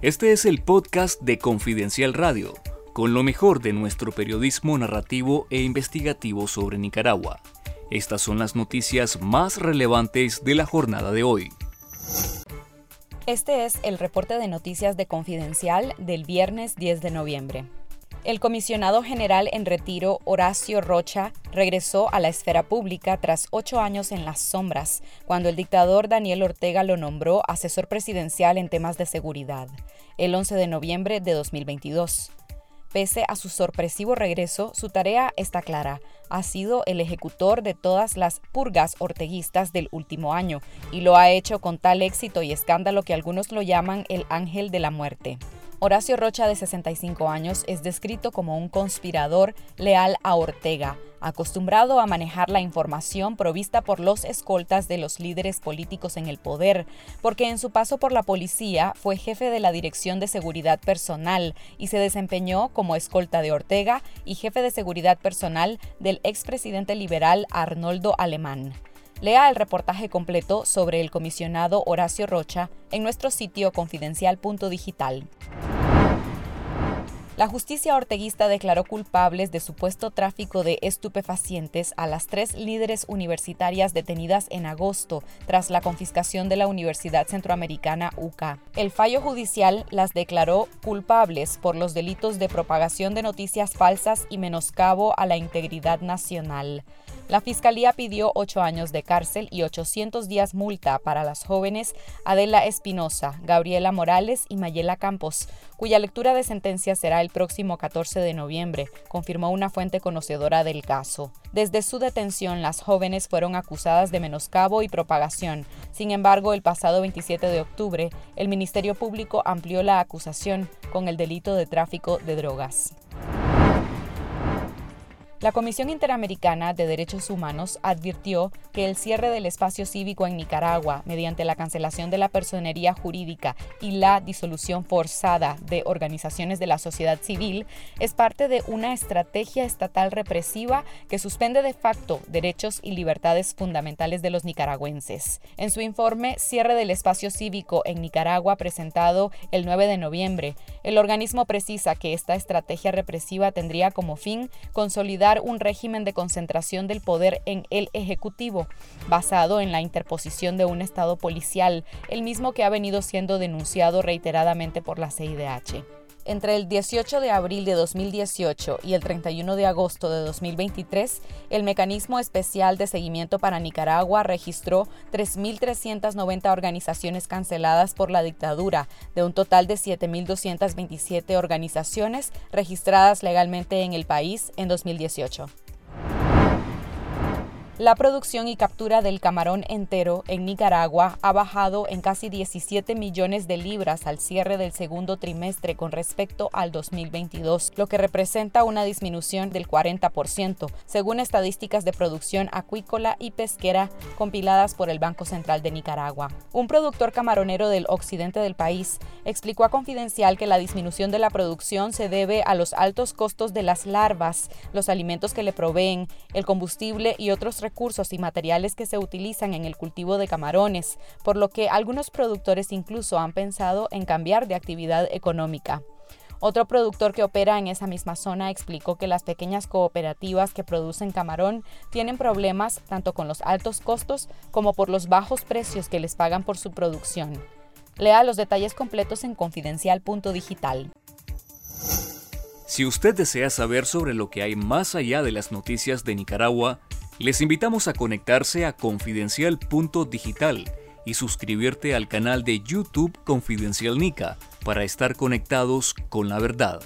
Este es el podcast de Confidencial Radio, con lo mejor de nuestro periodismo narrativo e investigativo sobre Nicaragua. Estas son las noticias más relevantes de la jornada de hoy. Este es el reporte de noticias de Confidencial del viernes 10 de noviembre. El comisionado general en retiro, Horacio Rocha, regresó a la esfera pública tras ocho años en las sombras, cuando el dictador Daniel Ortega lo nombró asesor presidencial en temas de seguridad, el 11 de noviembre de 2022. Pese a su sorpresivo regreso, su tarea está clara. Ha sido el ejecutor de todas las purgas orteguistas del último año y lo ha hecho con tal éxito y escándalo que algunos lo llaman el ángel de la muerte. Horacio Rocha, de 65 años, es descrito como un conspirador leal a Ortega, acostumbrado a manejar la información provista por los escoltas de los líderes políticos en el poder, porque en su paso por la policía fue jefe de la Dirección de Seguridad Personal y se desempeñó como escolta de Ortega y jefe de seguridad personal del expresidente liberal Arnoldo Alemán. Lea el reportaje completo sobre el comisionado Horacio Rocha en nuestro sitio confidencial.digital. La justicia orteguista declaró culpables de supuesto tráfico de estupefacientes a las tres líderes universitarias detenidas en agosto tras la confiscación de la Universidad Centroamericana UCA. El fallo judicial las declaró culpables por los delitos de propagación de noticias falsas y menoscabo a la integridad nacional. La Fiscalía pidió ocho años de cárcel y 800 días multa para las jóvenes Adela Espinosa, Gabriela Morales y Mayela Campos, cuya lectura de sentencia será el próximo 14 de noviembre, confirmó una fuente conocedora del caso. Desde su detención, las jóvenes fueron acusadas de menoscabo y propagación. Sin embargo, el pasado 27 de octubre, el Ministerio Público amplió la acusación con el delito de tráfico de drogas. La Comisión Interamericana de Derechos Humanos advirtió que el cierre del espacio cívico en Nicaragua mediante la cancelación de la personería jurídica y la disolución forzada de organizaciones de la sociedad civil es parte de una estrategia estatal represiva que suspende de facto derechos y libertades fundamentales de los nicaragüenses. En su informe Cierre del espacio cívico en Nicaragua presentado el 9 de noviembre, el organismo precisa que esta estrategia represiva tendría como fin consolidar un régimen de concentración del poder en el Ejecutivo, basado en la interposición de un Estado policial, el mismo que ha venido siendo denunciado reiteradamente por la CIDH. Entre el 18 de abril de 2018 y el 31 de agosto de 2023, el Mecanismo Especial de Seguimiento para Nicaragua registró 3.390 organizaciones canceladas por la dictadura, de un total de 7.227 organizaciones registradas legalmente en el país en 2018. La producción y captura del camarón entero en Nicaragua ha bajado en casi 17 millones de libras al cierre del segundo trimestre con respecto al 2022, lo que representa una disminución del 40%, según estadísticas de producción acuícola y pesquera compiladas por el Banco Central de Nicaragua. Un productor camaronero del occidente del país explicó a Confidencial que la disminución de la producción se debe a los altos costos de las larvas, los alimentos que le proveen, el combustible y otros recursos y materiales que se utilizan en el cultivo de camarones, por lo que algunos productores incluso han pensado en cambiar de actividad económica. Otro productor que opera en esa misma zona explicó que las pequeñas cooperativas que producen camarón tienen problemas tanto con los altos costos como por los bajos precios que les pagan por su producción. Lea los detalles completos en confidencial.digital. Si usted desea saber sobre lo que hay más allá de las noticias de Nicaragua, les invitamos a conectarse a confidencial.digital y suscribirte al canal de YouTube Confidencial Nica para estar conectados con la verdad.